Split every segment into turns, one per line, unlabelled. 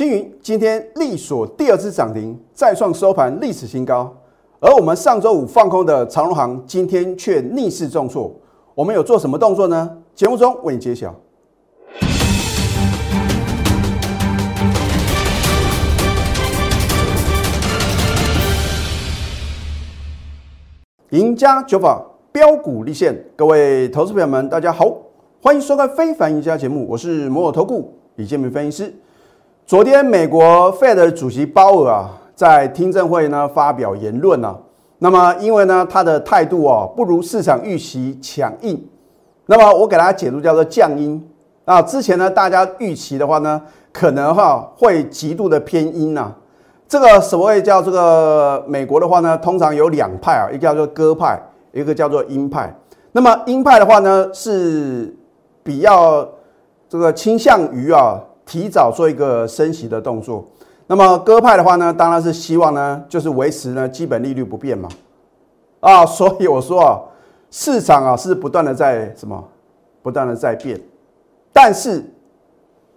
青云今天力所第二次涨停，再创收盘历史新高。而我们上周五放空的长荣行，今天却逆势重挫。我们有做什么动作呢？节目中为你揭晓。赢家九法标股立现，各位投资朋友们，大家好，欢迎收看《非凡赢家》节目，我是摩尔投顾李建明分析师。昨天，美国 Fed 主席鲍尔啊，在听证会呢发表言论啊，那么因为呢他的态度啊不如市场预期强硬，那么我给大家解读叫做降音啊。之前呢大家预期的话呢，可能哈会极度的偏阴呐。这个所谓叫这个美国的话呢，通常有两派啊，一个叫做鸽派，一个叫做鹰派。那么鹰派的话呢，是比较这个倾向于啊，提早做一个升息的动作。那么鸽派的话呢，当然是希望呢，就是维持呢基本利率不变嘛。啊，所以我说啊，市场啊是不断的在什么，不断的在变。但是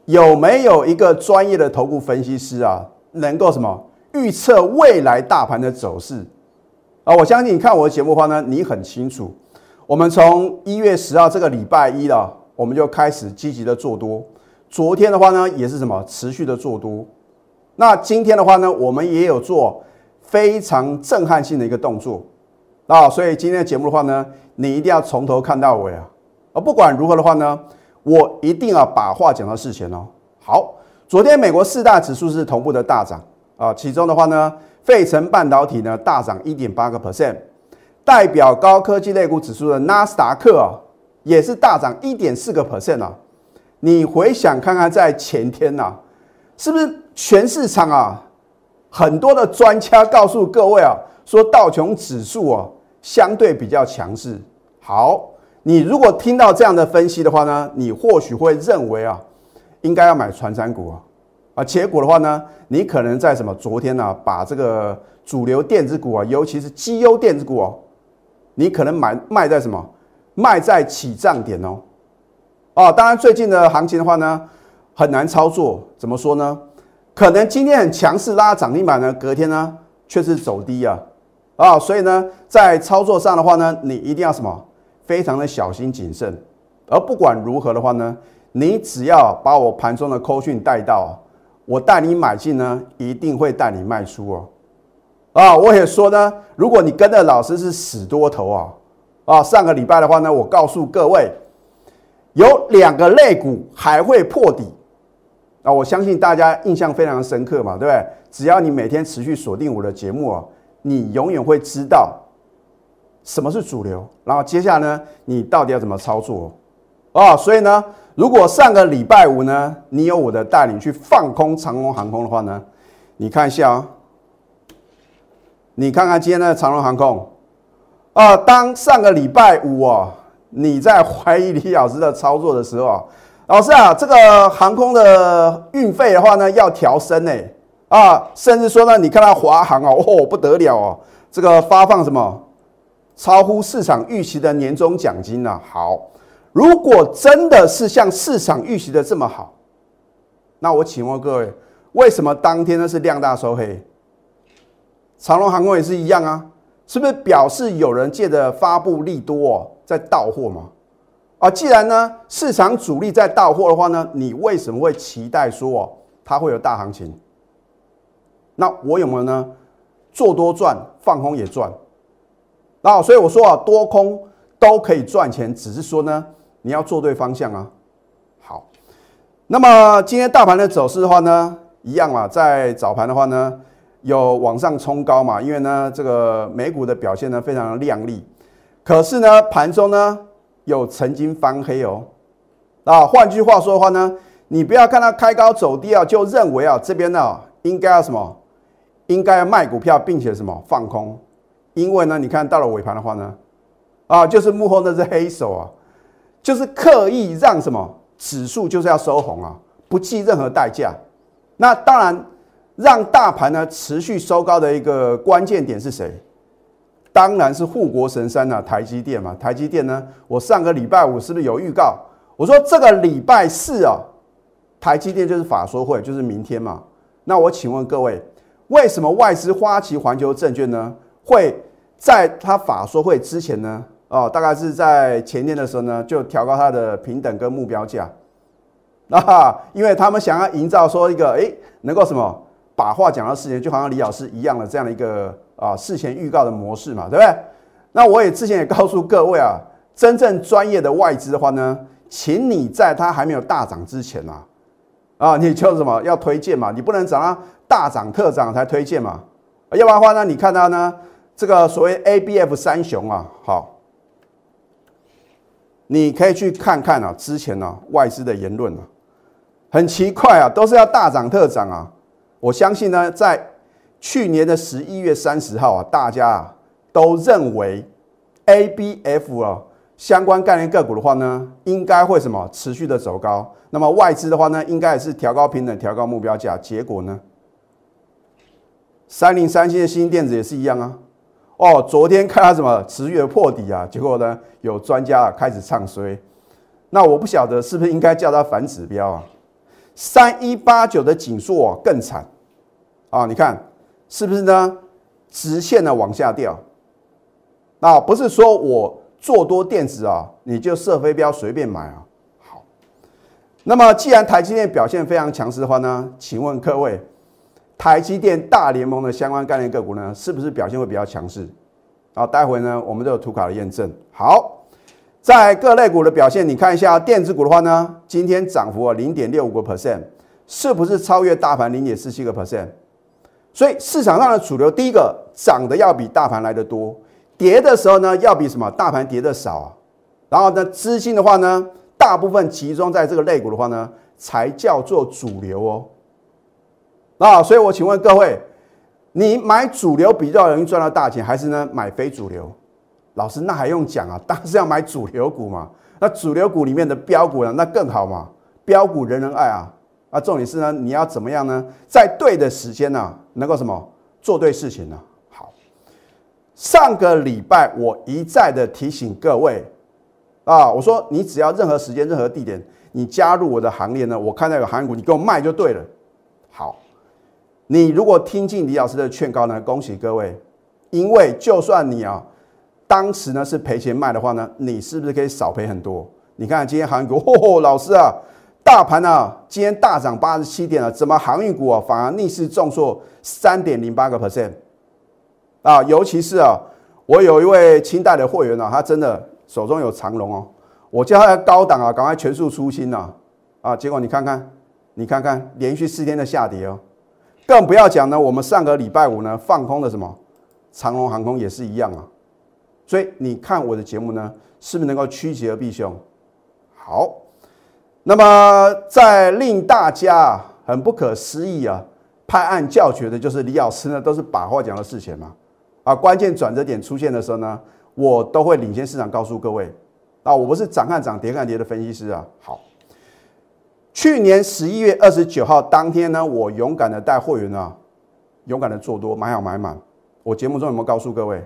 有没有一个专业的头部分析师啊？能够什么预测未来大盘的走势啊？我相信你看我的节目的话呢，你很清楚。我们从一月十号这个礼拜一了，我们就开始积极的做多。昨天的话呢，也是什么持续的做多。那今天的话呢，我们也有做非常震撼性的一个动作啊。所以今天的节目的话呢，你一定要从头看到尾啊。而不管如何的话呢，我一定要把话讲到事前哦。好。昨天美国四大指数是同步的大涨啊，其中的话呢，费城半导体呢大涨一点八个 percent，代表高科技类股指数的纳斯达克啊也是大涨一点四个 percent 啊。你回想看看，在前天呐，是不是全市场啊很多的专家告诉各位啊，说道琼指数啊相对比较强势。好，你如果听到这样的分析的话呢，你或许会认为啊。应该要买传山股啊，啊，结果的话呢，你可能在什么昨天呢，把这个主流电子股啊，尤其是绩优电子股哦，你可能买卖在什么，卖在起涨点哦，哦，当然最近的行情的话呢，很难操作，怎么说呢？可能今天很强势拉涨停板呢，隔天呢却是走低啊，啊，所以呢，在操作上的话呢，你一定要什么，非常的小心谨慎，而不管如何的话呢。你只要把我盘中的扣讯带到，我带你买进呢，一定会带你卖出哦。啊，我也说呢，如果你跟的老师是死多头啊，啊，上个礼拜的话呢，我告诉各位，有两个类股还会破底，啊，我相信大家印象非常深刻嘛，对不对？只要你每天持续锁定我的节目啊，你永远会知道什么是主流，然后接下来呢，你到底要怎么操作啊？所以呢。如果上个礼拜五呢，你有我的带领去放空长龙航空的话呢，你看一下啊，你看看今天的长龙航空啊，当上个礼拜五啊，你在怀疑李老师的操作的时候，老师啊，这个航空的运费的话呢要调升呢啊，甚至说呢，你看到华航哦，哦不得了哦，这个发放什么超乎市场预期的年终奖金呢？好。如果真的是像市场预期的这么好，那我请问各位，为什么当天呢是量大收黑？长龙航空也是一样啊，是不是表示有人借着发布利多在到货吗？啊，既然呢市场主力在到货的话呢，你为什么会期待说哦它会有大行情？那我有没有呢？做多赚，放空也赚。那所以我说啊，多空都可以赚钱，只是说呢。你要做对方向啊！好，那么今天大盘的走势的话呢，一样啊，在早盘的话呢，有往上冲高嘛，因为呢，这个美股的表现呢非常的亮丽，可是呢，盘中呢有曾经翻黑哦。啊，换句话说的话呢，你不要看它开高走低啊，就认为啊这边呢应该要什么，应该要卖股票，并且什么放空，因为呢，你看到了尾盘的话呢，啊，就是幕后那只黑手啊。就是刻意让什么指数就是要收红啊，不计任何代价。那当然，让大盘呢持续收高的一个关键点是谁？当然是护国神山啊，台积电嘛。台积电呢，我上个礼拜五是不是有预告？我说这个礼拜四啊，台积电就是法说会，就是明天嘛。那我请问各位，为什么外资花旗环球证券呢会在它法说会之前呢？哦，大概是在前天的时候呢，就调高它的平等跟目标价。啊，因为他们想要营造说一个哎，能够什么把话讲到事情，就好像李老师一样的这样的一个啊事前预告的模式嘛，对不对？那我也之前也告诉各位啊，真正专业的外资的话呢，请你在它还没有大涨之前啊，啊，你就什么要推荐嘛，你不能等它大涨特涨才推荐嘛，要不然的话呢，你看它呢这个所谓 A B F 三雄啊，好，你可以去看看啊，之前呢外资的言论啊。很奇怪啊，都是要大涨特涨啊！我相信呢，在去年的十一月三十号啊，大家啊都认为 A B F 啊相关概念个股的话呢，应该会什么持续的走高。那么外资的话呢，应该也是调高平等、调高目标价。结果呢，三零三七的新电子也是一样啊。哦，昨天看它什么持续的破底啊，结果呢，有专家啊开始唱衰。那我不晓得是不是应该叫它反指标啊？三一八九的紧缩啊更惨啊！你看是不是呢？直线的往下掉。那不是说我做多电子啊，你就射飞镖随便买啊。好，那么既然台积电表现非常强势的话呢，请问各位，台积电大联盟的相关概念个股呢，是不是表现会比较强势？啊，待会呢，我们都有图卡的验证。好。在各类股的表现，你看一下电子股的话呢，今天涨幅啊零点六五个 percent，是不是超越大盘零点四七个 percent？所以市场上的主流，第一个涨的要比大盘来的多，跌的时候呢要比什么大盘跌的少啊。然后呢，资金的话呢，大部分集中在这个类股的话呢，才叫做主流哦。啊，所以我请问各位，你买主流比较容易赚到大钱，还是呢买非主流？老师，那还用讲啊？当然是要买主流股嘛。那主流股里面的标股呢，那更好嘛。标股人人爱啊。啊，重点是呢，你要怎么样呢？在对的时间呢，能够什么做对事情呢？好，上个礼拜我一再的提醒各位啊，我说你只要任何时间、任何地点，你加入我的行列呢，我看到有韩股，你给我卖就对了。好，你如果听进李老师的劝告呢，恭喜各位，因为就算你啊。当时呢是赔钱卖的话呢，你是不是可以少赔很多？你看今天航运股，哦，老师啊，大盘啊今天大涨八十七点了，怎么航运股啊反而逆势重挫三点零八个 percent 啊？尤其是啊，我有一位清代的会员啊，他真的手中有长龙哦，我叫他高档啊，赶快全数出清呐啊！结果你看看，你看看连续四天的下跌哦，更不要讲呢，我们上个礼拜五呢放空的什么长龙航空也是一样啊。所以你看我的节目呢，是不是能够趋吉而避凶？好，那么在令大家很不可思议啊，拍案叫绝的就是李老师呢，都是把话讲到事前嘛。啊，关键转折点出现的时候呢，我都会领先市场告诉各位。啊，我不是涨看涨跌看跌的分析师啊。好，去年十一月二十九号当天呢，我勇敢的带会员啊，勇敢的做多，买好买满。我节目中有没有告诉各位？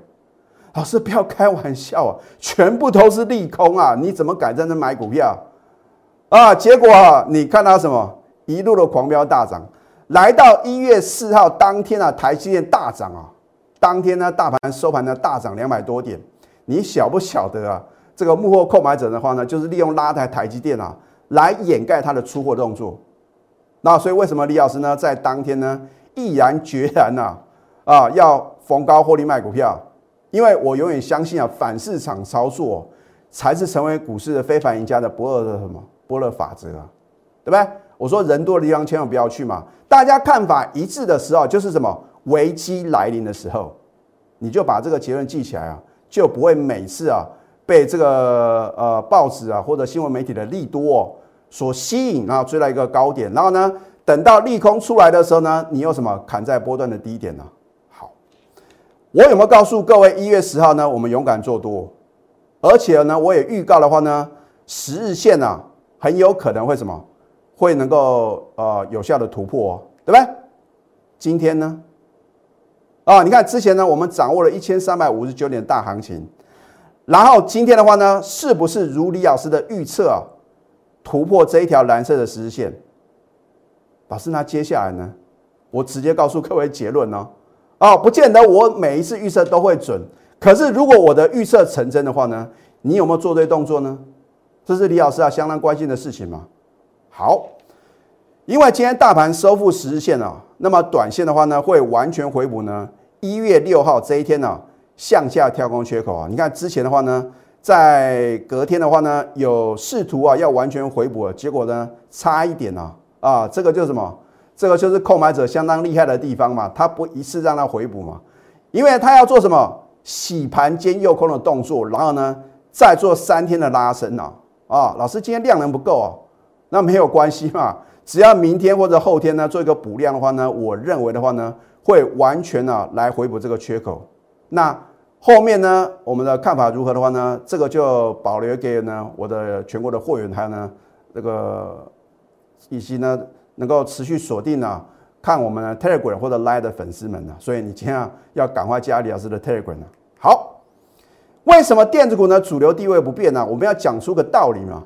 老师不要开玩笑啊！全部都是利空啊！你怎么敢在那买股票啊？结果啊，你看到什么？一路的狂飙大涨，来到一月四号当天啊，台积电大涨啊！当天呢，大盘收盘呢大涨两百多点。你晓不晓得啊？这个幕后购买者的话呢，就是利用拉抬台积电啊，来掩盖他的出货动作。那所以为什么李老师呢，在当天呢，毅然决然呐啊，要逢高获利卖股票？因为我永远相信啊，反市场操作才是成为股市的非凡赢家的不二的什么波勒法则啊，对不对？我说人多的地方千万不要去嘛。大家看法一致的时候，就是什么？危机来临的时候，你就把这个结论记起来啊，就不会每次啊被这个呃报纸啊或者新闻媒体的利多哦所吸引，然后追到一个高点，然后呢，等到利空出来的时候呢，你又什么？砍在波段的低点呢？好。我有没有告诉各位，一月十号呢，我们勇敢做多，而且呢，我也预告的话呢，十日线呢，很有可能会什么，会能够呃有效的突破，对不对？今天呢，啊，你看之前呢，我们掌握了一千三百五十九点大行情，然后今天的话呢，是不是如李老师的预测啊，突破这一条蓝色的十日线？老师，那接下来呢，我直接告诉各位结论呢，哦，不见得我每一次预测都会准，可是如果我的预测成真的话呢，你有没有做对动作呢？这是李老师啊相当关心的事情嘛。好，因为今天大盘收复十日线啊，那么短线的话呢，会完全回补呢。一月六号这一天呢，向下跳空缺口啊，你看之前的话呢，在隔天的话呢，有试图啊要完全回补，结果呢差一点呢，啊，这个就是什么？这个就是购买者相当厉害的地方嘛，他不一次让它回补嘛，因为他要做什么洗盘兼诱空的动作，然后呢再做三天的拉升啊，啊，老师今天量能不够啊，那没有关系嘛，只要明天或者后天呢做一个补量的话呢，我认为的话呢。会完全呢来回补这个缺口，那后面呢我们的看法如何的话呢？这个就保留给呢我的全国的会员，还有呢这个以及呢能够持续锁定呢看我们的 Telegram 或者 Line 的粉丝们呢，所以你今天啊要赶快加李老师的 Telegram 呢。好，为什么电子股呢主流地位不变呢？我们要讲出个道理嘛。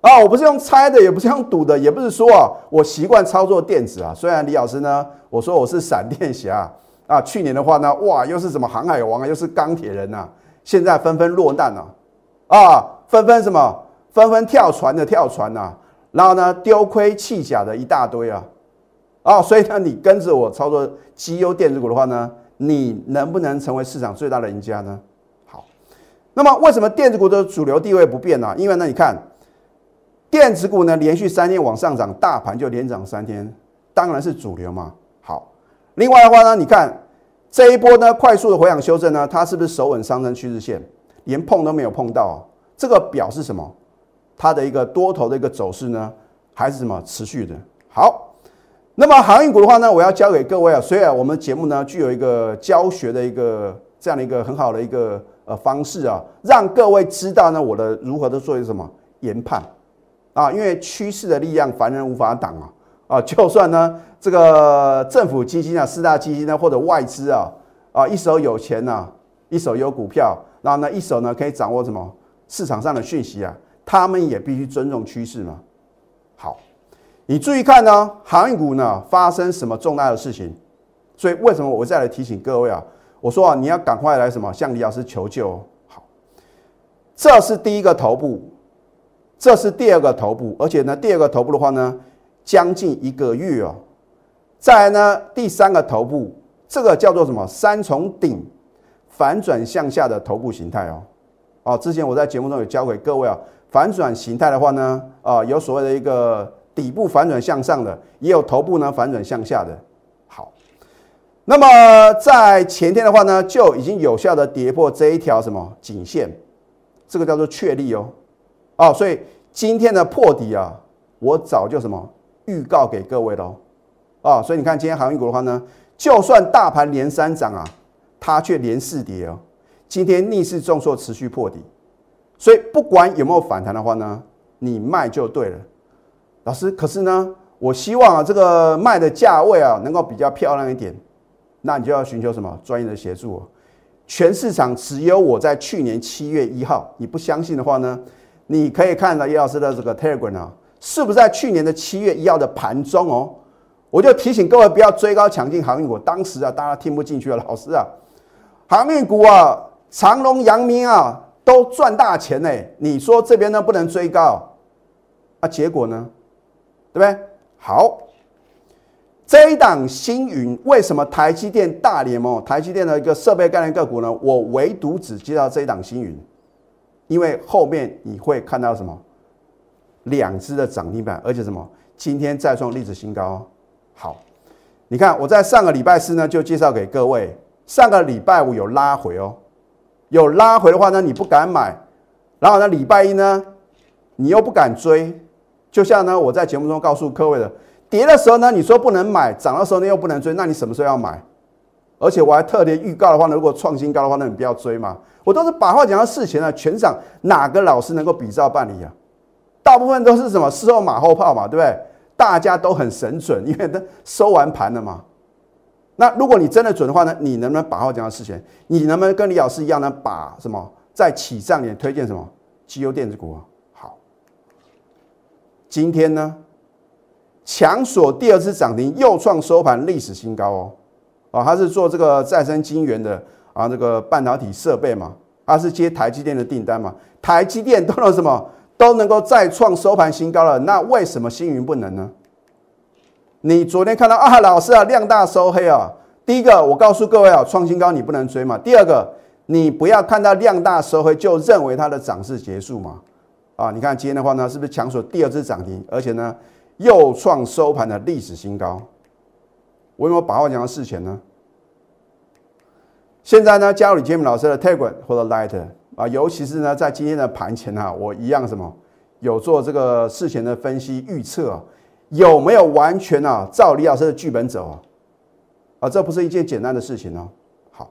啊，我不是用猜的，也不是用赌的，也不是说啊，我习惯操作电子啊。虽然李老师呢，我说我是闪电侠啊，去年的话呢，哇，又是什么航海王啊，又是钢铁人呐，现在纷纷落难了，啊，纷纷什么，纷纷跳船的跳船呐，然后呢，丢盔弃甲的一大堆啊，啊，所以呢，你跟着我操作绩优电子股的话呢，你能不能成为市场最大的赢家呢？那么为什么电子股的主流地位不变呢？因为呢，你看。电子股呢，连续三天往上涨，大盘就连涨三天，当然是主流嘛。好，另外的话呢，你看这一波呢，快速的回档修正呢，它是不是守稳上升趋势线，连碰都没有碰到？这个表示什么？它的一个多头的一个走势呢，还是什么持续的？好，那么航运股的话呢，我要教给各位啊，虽然我们节目呢具有一个教学的一个这样的一个很好的一个呃方式啊，让各位知道呢，我的如何的做一个什么研判。啊，因为趋势的力量，凡人无法挡啊！啊，就算呢，这个政府基金啊，四大基金呢，或者外资啊，啊，一手有钱呐，一手有股票，然后呢，一手呢可以掌握什么市场上的讯息啊？他们也必须尊重趋势嘛。好，你注意看呢，航运股呢发生什么重大的事情？所以为什么我再来提醒各位啊？我说啊，你要赶快来什么向李老师求救。好，这是第一个头部。这是第二个头部，而且呢，第二个头部的话呢，将近一个月哦。再来呢，第三个头部，这个叫做什么？三重顶反转向下的头部形态哦。哦，之前我在节目中有教给各位啊，反转形态的话呢，啊，有所谓的一个底部反转向上的，也有头部呢反转向下的。那么在前天的话呢，就已经有效的跌破这一条什么颈线，这个叫做确立哦。哦，所以今天的破底啊，我早就什么预告给各位喽。啊，所以你看今天航运股的话呢，就算大盘连三涨啊，它却连四跌哦。今天逆势重挫，持续破底，所以不管有没有反弹的话呢，你卖就对了。老师，可是呢，我希望啊，这个卖的价位啊，能够比较漂亮一点，那你就要寻求什么专业的协助。全市场只有我在去年七月一号，你不相信的话呢？你可以看到叶老师的这个 Telegram 啊，是不是在去年的七月一号的盘中哦？我就提醒各位不要追高抢进航运股。当时啊，大家听不进去了，老师啊，航运股啊，长隆、阳明啊，都赚大钱呢。你说这边呢不能追高啊？结果呢，对不对？好，这一档星云为什么台积电大联盟、台积电的一个设备概念个股呢？我唯独只介绍这一档星云。因为后面你会看到什么？两只的涨停板，而且什么？今天再创历史新高。好，你看我在上个礼拜四呢就介绍给各位，上个礼拜五有拉回哦，有拉回的话呢你不敢买，然后呢礼拜一呢你又不敢追，就像呢我在节目中告诉各位的，跌的时候呢你说不能买，涨的时候呢又不能追，那你什么时候要买？而且我还特别预告的话呢，如果创新高的话，那你不要追嘛。我都是把话讲到事前了，全场哪个老师能够比照办理啊？大部分都是什么事后马后炮嘛，对不对？大家都很神准，因为都收完盘了嘛。那如果你真的准的话呢，你能不能把话讲到事前？你能不能跟李老师一样呢？把什么在起涨点推荐什么绩优电子股啊？好，今天呢，强锁第二次涨停，又创收盘历史新高哦。啊，它是做这个再生晶圆的啊，这个半导体设备嘛，它是接台积电的订单嘛，台积电都能什么都能够再创收盘新高了，那为什么星云不能呢？你昨天看到啊，老师啊，量大收黑啊。第一个，我告诉各位啊，创新高你不能追嘛。第二个，你不要看到量大收黑就认为它的涨势结束嘛。啊，你看今天的话呢，是不是强锁第二次涨停，而且呢又创收盘的历史新高？我有没有把握讲到事前呢？现在呢，加入李建明老师的 Telegram 或者 Light 啊，尤其是呢，在今天的盘前啊，我一样什么有做这个事前的分析预测啊，有没有完全啊照李老师的剧本走啊？啊，这不是一件简单的事情哦。好，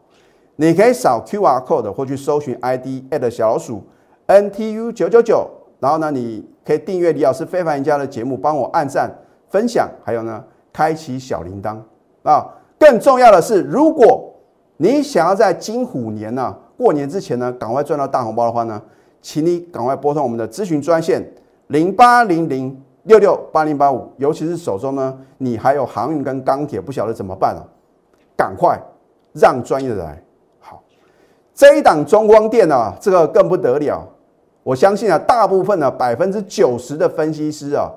你可以扫 QR code 或去搜寻 ID at 小老鼠 NTU 九九九，然后呢，你可以订阅李老师非凡赢家的节目，帮我按赞、分享，还有呢，开启小铃铛啊。更重要的是，如果你想要在金虎年呢过年之前呢赶快赚到大红包的话呢，请你赶快拨通我们的咨询专线零八零零六六八零八五，尤其是手中呢你还有航运跟钢铁不晓得怎么办啊，赶快让专业的来。好，这一档中光电啊，这个更不得了，我相信啊，大部分呢百分之九十的分析师啊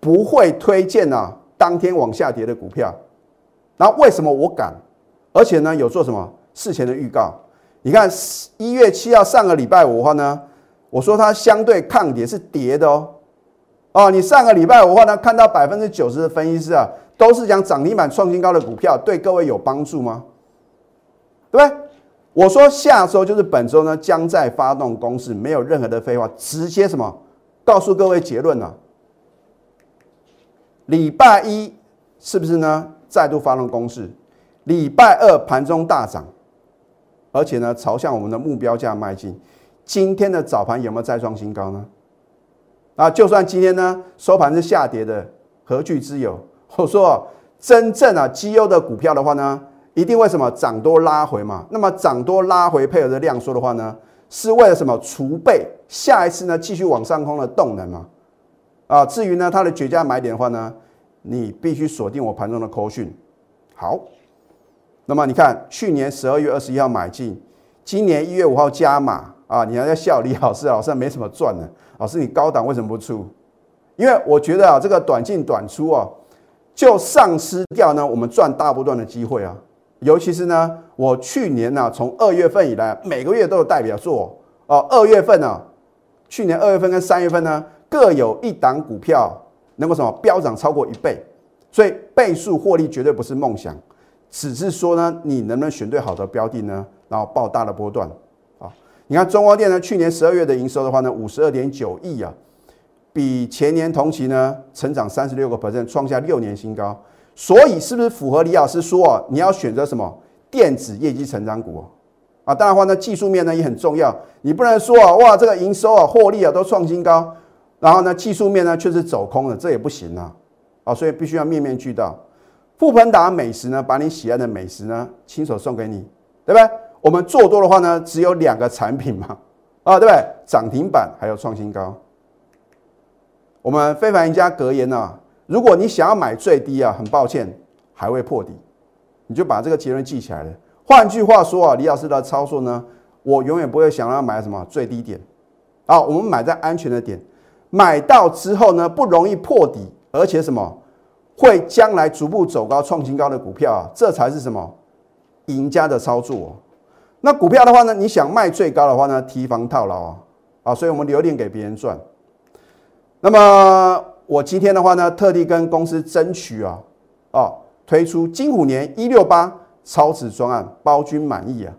不会推荐啊当天往下跌的股票，那为什么我敢？而且呢，有做什么事前的预告？你看一月七号上个礼拜五的话呢，我说它相对抗跌是跌的哦。哦，你上个礼拜五的话呢，看到百分之九十的分析师啊，都是讲涨停板创新高的股票，对各位有帮助吗？对不对？我说下周就是本周呢，将在发动攻势，没有任何的废话，直接什么告诉各位结论呢？礼拜一是不是呢？再度发动攻势？礼拜二盘中大涨，而且呢朝向我们的目标价迈进。今天的早盘有没有再创新高呢？啊，就算今天呢收盘是下跌的，何惧之有？我说真正啊绩优的股票的话呢，一定为什么涨多拉回嘛？那么涨多拉回配合的量缩的话呢，是为了什么？储备下一次呢继续往上空的动能嘛？啊，至于呢它的绝佳买点的话呢，你必须锁定我盘中的扣讯。好。那么你看，去年十二月二十一号买进，今年一月五号加码啊！你还在笑李老师，老师没什么赚呢。老师，你高档为什么不出？因为我觉得啊，这个短进短出啊，就丧失掉呢我们赚大波段的机会啊。尤其是呢，我去年呢，从二月份以来，每个月都有代表作哦。二月份呢，去年二月份跟三月份呢，各有一档股票能够什么飙涨超过一倍，所以倍数获利绝对不是梦想。只是说呢，你能不能选对好的标的呢？然后爆大的波段啊！你看中光电呢，去年十二月的营收的话呢，五十二点九亿啊，比前年同期呢成长三十六个 percent，创下六年新高。所以是不是符合李老师说啊？你要选择什么电子业绩成长股啊？当然话呢，技术面呢也很重要。你不能说啊，哇，这个营收啊、获利啊都创新高，然后呢技术面呢却是走空了，这也不行啊！啊，所以必须要面面俱到。富盆达美食呢，把你喜爱的美食呢，亲手送给你，对不对？我们做多的话呢，只有两个产品嘛，啊，对不对？涨停板还有创新高。我们非凡赢家格言呢，如果你想要买最低啊，很抱歉，还会破底，你就把这个结论记起来了。换句话说啊，李老师的操作呢，我永远不会想要买什么最低点，啊，我们买在安全的点，买到之后呢，不容易破底，而且什么？会将来逐步走高、创新高的股票啊，这才是什么赢家的操作。那股票的话呢，你想卖最高的话呢，提防套牢啊啊！所以我们留点给别人赚。那么我今天的话呢，特地跟公司争取啊啊，推出金虎年一六八超值专案，包君满意啊！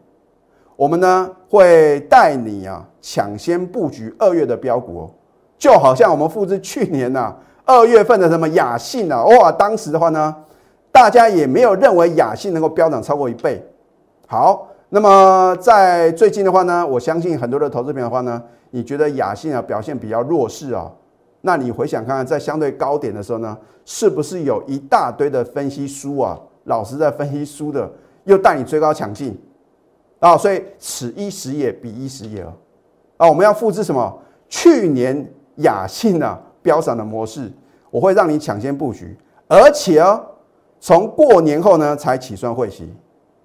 我们呢会带你啊抢先布局二月的标股哦，就好像我们复制去年呐。二月份的什么雅信啊，哇，当时的话呢，大家也没有认为雅信能够飙涨超过一倍。好，那么在最近的话呢，我相信很多的投资品的话呢，你觉得雅信啊表现比较弱势啊？那你回想看看，在相对高点的时候呢，是不是有一大堆的分析书啊，老师在分析书的，又带你追高抢进啊？所以此一时也，彼一时也啊！我们要复制什么？去年雅信啊。飙涨的模式，我会让你抢先布局，而且哦，从过年后呢才起算会息。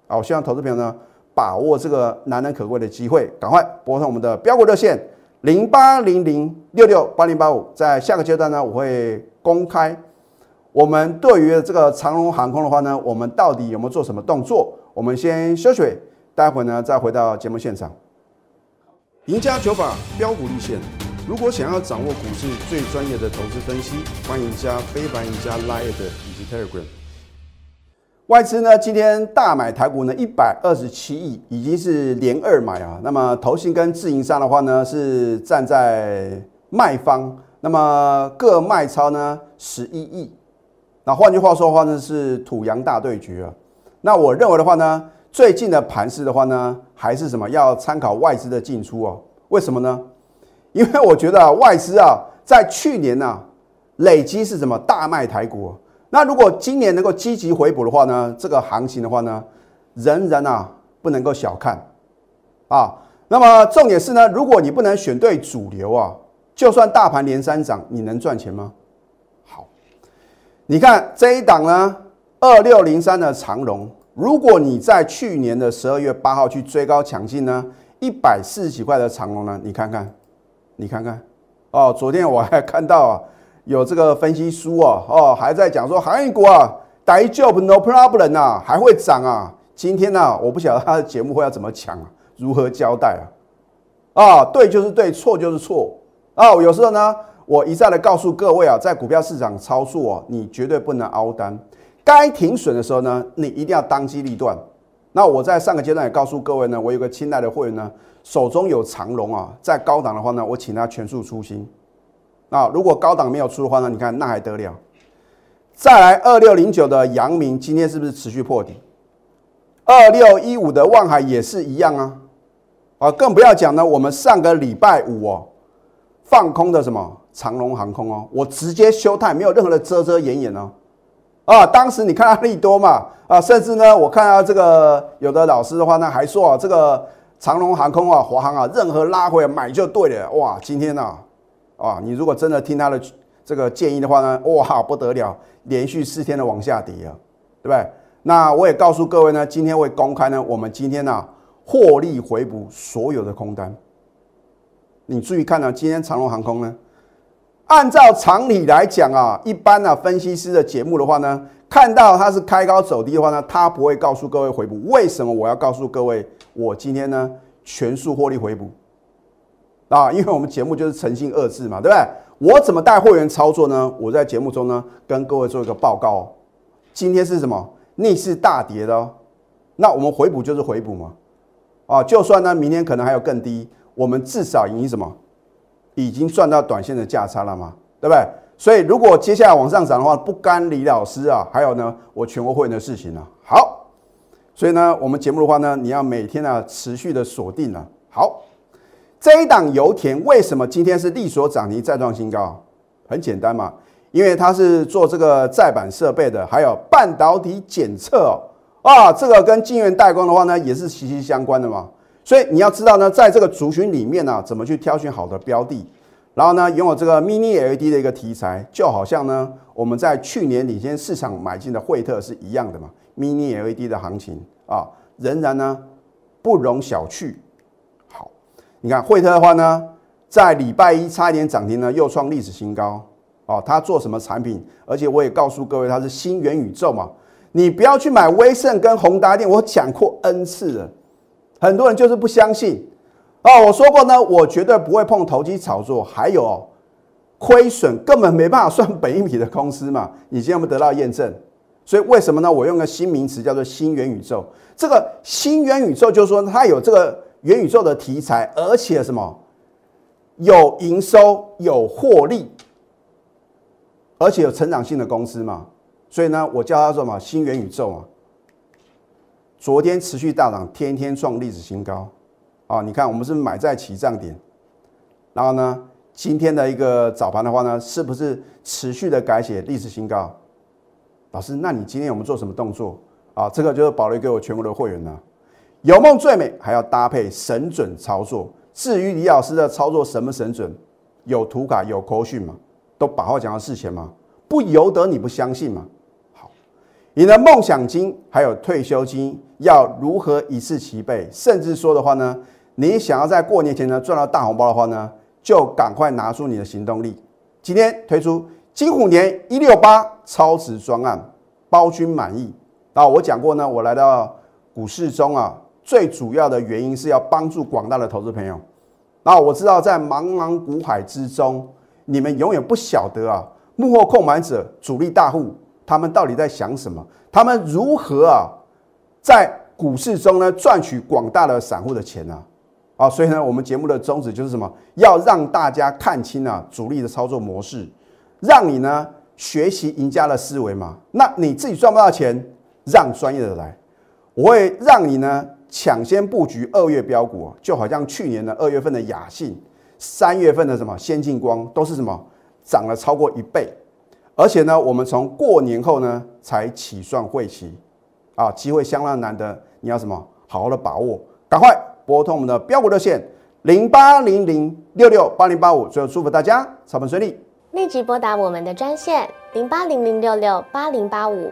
啊，我希望投资朋友呢把握这个难能可贵的机会，赶快拨通我们的标股热线零八零零六六八零八五。在下个阶段呢，我会公开我们对于这个长龙航空的话呢，我们到底有没有做什么动作？我们先休息，待会呢再回到节目现场。赢家九法标股立线。如果想要掌握股市最专业的投资分析，欢迎加非凡、赢家 Line 以及 Telegram。外资呢今天大买台股呢一百二十七亿，已经是连二买啊。那么投信跟自营商的话呢是站在卖方，那么各卖超呢十一亿。那换句话说的话呢是土洋大对决啊。那我认为的话呢，最近的盘势的话呢还是什么要参考外资的进出哦。为什么呢？因为我觉得，外资啊，在去年呢，累积是什么大卖台股？那如果今年能够积极回补的话呢，这个行情的话呢，仍然啊不能够小看啊。那么重点是呢，如果你不能选对主流啊，就算大盘连三涨，你能赚钱吗？好，你看这一档呢，二六零三的长荣，如果你在去年的十二月八号去追高抢进呢，一百四十几块的长荣呢，你看看。你看看，哦，昨天我还看到啊，有这个分析书啊，哦，还在讲说韩国啊，d job no problem 啊，还会涨啊。今天呢，我不晓得他的节目会要怎么抢啊，如何交代啊？啊，对就是对，错就是错啊。有时候呢，我一再的告诉各位啊，在股票市场操作啊，你绝对不能凹单，该停损的时候呢，你一定要当机立断。那我在上个阶段也告诉各位呢，我有个亲爱的会员呢。手中有长龙啊，在高档的话呢，我请他全数出新。那如果高档没有出的话呢，你看那还得了？再来二六零九的阳明，今天是不是持续破底？二六一五的望海也是一样啊，啊，更不要讲呢，我们上个礼拜五哦，放空的什么长龙航空哦，我直接休态，没有任何的遮遮掩掩哦。啊，当时你看到利多嘛？啊，甚至呢，我看到这个有的老师的话呢，还说啊，这个。长龙航空啊，华航啊，任何拉回来买就对了。哇，今天呢，啊，啊你如果真的听他的这个建议的话呢，哇，不得了，连续四天的往下跌啊，对不对？那我也告诉各位呢，今天会公开呢，我们今天呢获利回补所有的空单。你注意看呢，今天长龙航空呢，按照常理来讲啊，一般呢分析师的节目的话呢，看到它是开高走低的话呢，他不会告诉各位回补。为什么我要告诉各位？我今天呢全数获利回补啊，因为我们节目就是诚信二字嘛，对不对？我怎么带会员操作呢？我在节目中呢跟各位做一个报告。今天是什么逆势大跌的哦，那我们回补就是回补嘛。啊，就算呢明天可能还有更低，我们至少已经什么已经赚到短线的价差了嘛，对不对？所以如果接下来往上涨的话，不干李老师啊，还有呢我全国会员的事情呢。好。所以呢，我们节目的话呢，你要每天呢持续的锁定了。好，这一档油田为什么今天是力所涨停再创新高？很简单嘛，因为它是做这个载板设备的，还有半导体检测哦，啊，这个跟晶圆代工的话呢，也是息息相关的嘛。所以你要知道呢，在这个族群里面呢，怎么去挑选好的标的，然后呢，拥有这个 Mini LED 的一个题材，就好像呢，我们在去年领先市场买进的惠特是一样的嘛。Mini LED 的行情啊，仍然呢不容小觑。你看惠特的话呢，在礼拜一差一点涨停呢，又创历史新高。哦，它做什么产品？而且我也告诉各位，它是新元宇宙嘛。你不要去买威盛跟宏达电，我讲过 N 次了，很多人就是不相信。哦，我说过呢，我绝对不会碰投机炒作，还有亏损根本没办法算本一米的公司嘛。你今天有没有得到验证？所以为什么呢？我用个新名词叫做新元宇宙。这个新元宇宙就是说它有这个元宇宙的题材，而且什么有营收、有获利，而且有成长性的公司嘛。所以呢，我叫它什么新元宇宙啊。昨天持续大涨，天天创历史新高啊！你看我们是买在起涨点，然后呢，今天的一个早盘的话呢，是不是持续的改写历史新高？老师，那你今天有没有做什么动作啊？这个就是保留给我全国的会员呢。有梦最美，还要搭配神准操作。至于李老师的操作什么神准，有图卡有口讯嘛？都把话讲到事前嘛，不由得你不相信嘛。好，你的梦想金还有退休金要如何一次齐备？甚至说的话呢，你想要在过年前呢赚到大红包的话呢，就赶快拿出你的行动力。今天推出金虎年一六八超值专案，包君满意。啊，我讲过呢，我来到股市中啊，最主要的原因是要帮助广大的投资朋友。那我知道在茫茫股海之中，你们永远不晓得啊，幕后控盘者、主力大户他们到底在想什么，他们如何啊，在股市中呢赚取广大的散户的钱呢？啊，所以呢，我们节目的宗旨就是什么？要让大家看清啊主力的操作模式，让你呢学习赢家的思维嘛。那你自己赚不到钱。让专业的来，我会让你呢抢先布局二月标股，就好像去年的二月份的雅信，三月份的什么先进光都是什么涨了超过一倍，而且呢，我们从过年后呢才起算会期，啊，机会相当难得，你要什么好好的把握，赶快拨通我们的标股热线零八零零六六八零八五，最后祝福大家操盘顺利，
立即拨打我们的专线零八零零六六八零八五。